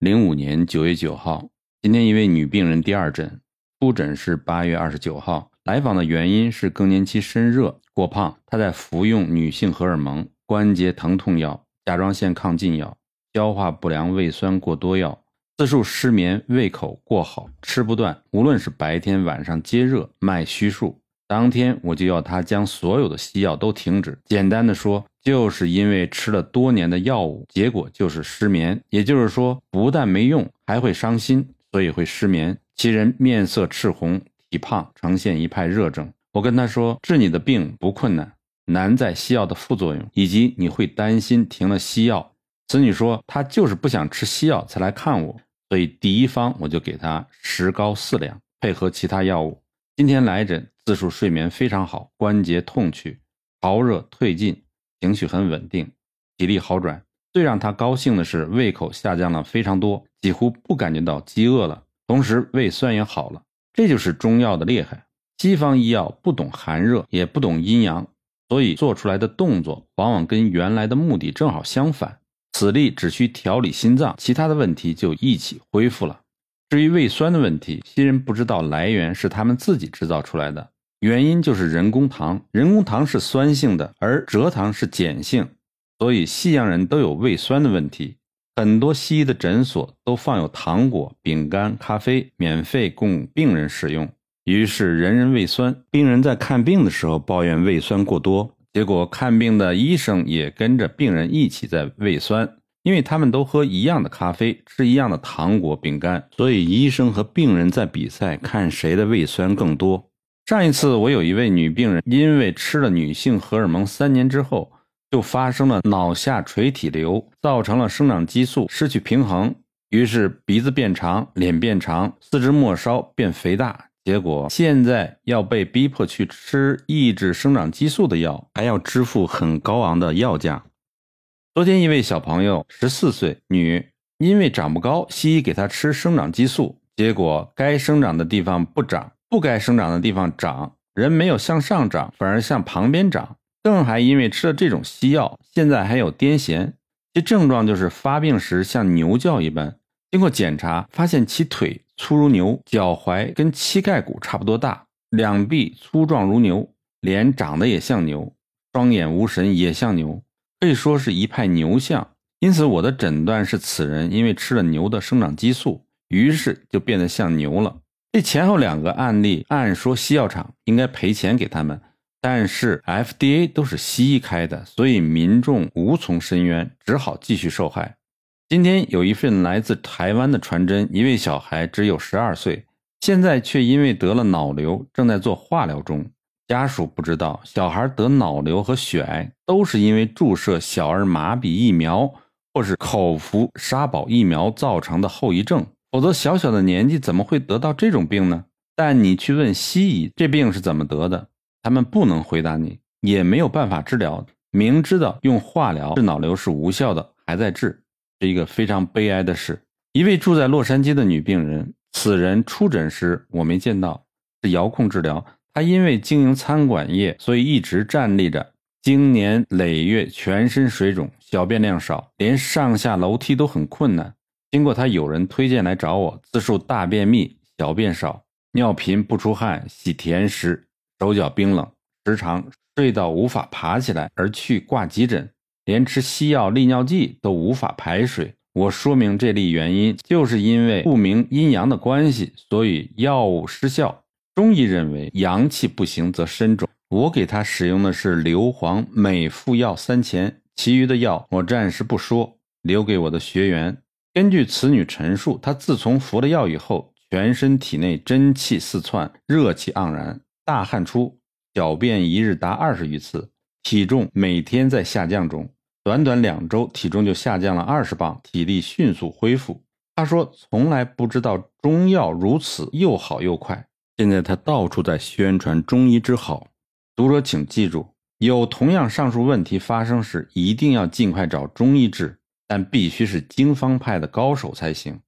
零五年九月九号，今天一位女病人第二诊，出诊是八月二十九号，来访的原因是更年期身热、过胖，她在服用女性荷尔蒙、关节疼痛药、甲状腺亢进药、消化不良胃酸过多药，自述失眠、胃口过好、吃不断，无论是白天晚上皆热、脉虚数。当天我就要他将所有的西药都停止。简单的说，就是因为吃了多年的药物，结果就是失眠。也就是说，不但没用，还会伤心，所以会失眠。其人面色赤红，体胖，呈现一派热症。我跟他说，治你的病不困难，难在西药的副作用，以及你会担心停了西药。子女说，他就是不想吃西药才来看我，所以第一方我就给他石膏四两，配合其他药物。今天来诊，自述睡眠非常好，关节痛去，潮热退尽，情绪很稳定，体力好转。最让他高兴的是，胃口下降了非常多，几乎不感觉到饥饿了，同时胃酸也好了。这就是中药的厉害。西方医药不懂寒热，也不懂阴阳，所以做出来的动作往往跟原来的目的正好相反。此例只需调理心脏，其他的问题就一起恢复了。至于胃酸的问题，西人不知道来源是他们自己制造出来的，原因就是人工糖。人工糖是酸性的，而蔗糖是碱性，所以西洋人都有胃酸的问题。很多西医的诊所都放有糖果、饼干、咖啡，免费供病人使用。于是人人胃酸，病人在看病的时候抱怨胃酸过多，结果看病的医生也跟着病人一起在胃酸。因为他们都喝一样的咖啡，吃一样的糖果、饼干，所以医生和病人在比赛，看谁的胃酸更多。上一次我有一位女病人，因为吃了女性荷尔蒙三年之后，就发生了脑下垂体瘤，造成了生长激素失去平衡，于是鼻子变长，脸变长，四肢末梢变肥大，结果现在要被逼迫去吃抑制生长激素的药，还要支付很高昂的药价。昨天一位小朋友，十四岁女，因为长不高，西医给她吃生长激素，结果该生长的地方不长，不该生长的地方长，人没有向上长，反而向旁边长，更还因为吃了这种西药，现在还有癫痫，其症状就是发病时像牛叫一般。经过检查，发现其腿粗如牛，脚踝跟膝盖骨差不多大，两臂粗壮如牛，脸长得也像牛，双眼无神也像牛。可以说是一派牛相，因此我的诊断是此人因为吃了牛的生长激素，于是就变得像牛了。这前后两个案例，按说西药厂应该赔钱给他们，但是 FDA 都是西医开的，所以民众无从申冤，只好继续受害。今天有一份来自台湾的传真，一位小孩只有十二岁，现在却因为得了脑瘤，正在做化疗中。家属不知道，小孩得脑瘤和血癌都是因为注射小儿麻痹疫苗或是口服沙宝疫苗造成的后遗症，否则小小的年纪怎么会得到这种病呢？但你去问西医这病是怎么得的，他们不能回答你，也没有办法治疗。明知道用化疗治脑瘤是无效的，还在治，是一个非常悲哀的事。一位住在洛杉矶的女病人，此人出诊时我没见到，是遥控治疗。她因为经营餐馆业，所以一直站立着，经年累月，全身水肿，小便量少，连上下楼梯都很困难。经过他友人推荐来找我，自述大便秘，小便少，尿频不出汗，喜甜食，手脚冰冷，时常睡到无法爬起来，而去挂急诊，连吃西药利尿剂都无法排水。我说明这例原因，就是因为不明阴阳的关系，所以药物失效。中医认为阳气不行则身肿，我给他使用的是硫磺，每服药三钱，其余的药我暂时不说，留给我的学员。根据此女陈述，她自从服了药以后，全身体内真气四窜，热气盎然，大汗出，小便一日达二十余次，体重每天在下降中，短短两周体重就下降了二十磅，体力迅速恢复。她说从来不知道中药如此又好又快。现在他到处在宣传中医之好，读者请记住，有同样上述问题发生时，一定要尽快找中医治，但必须是经方派的高手才行。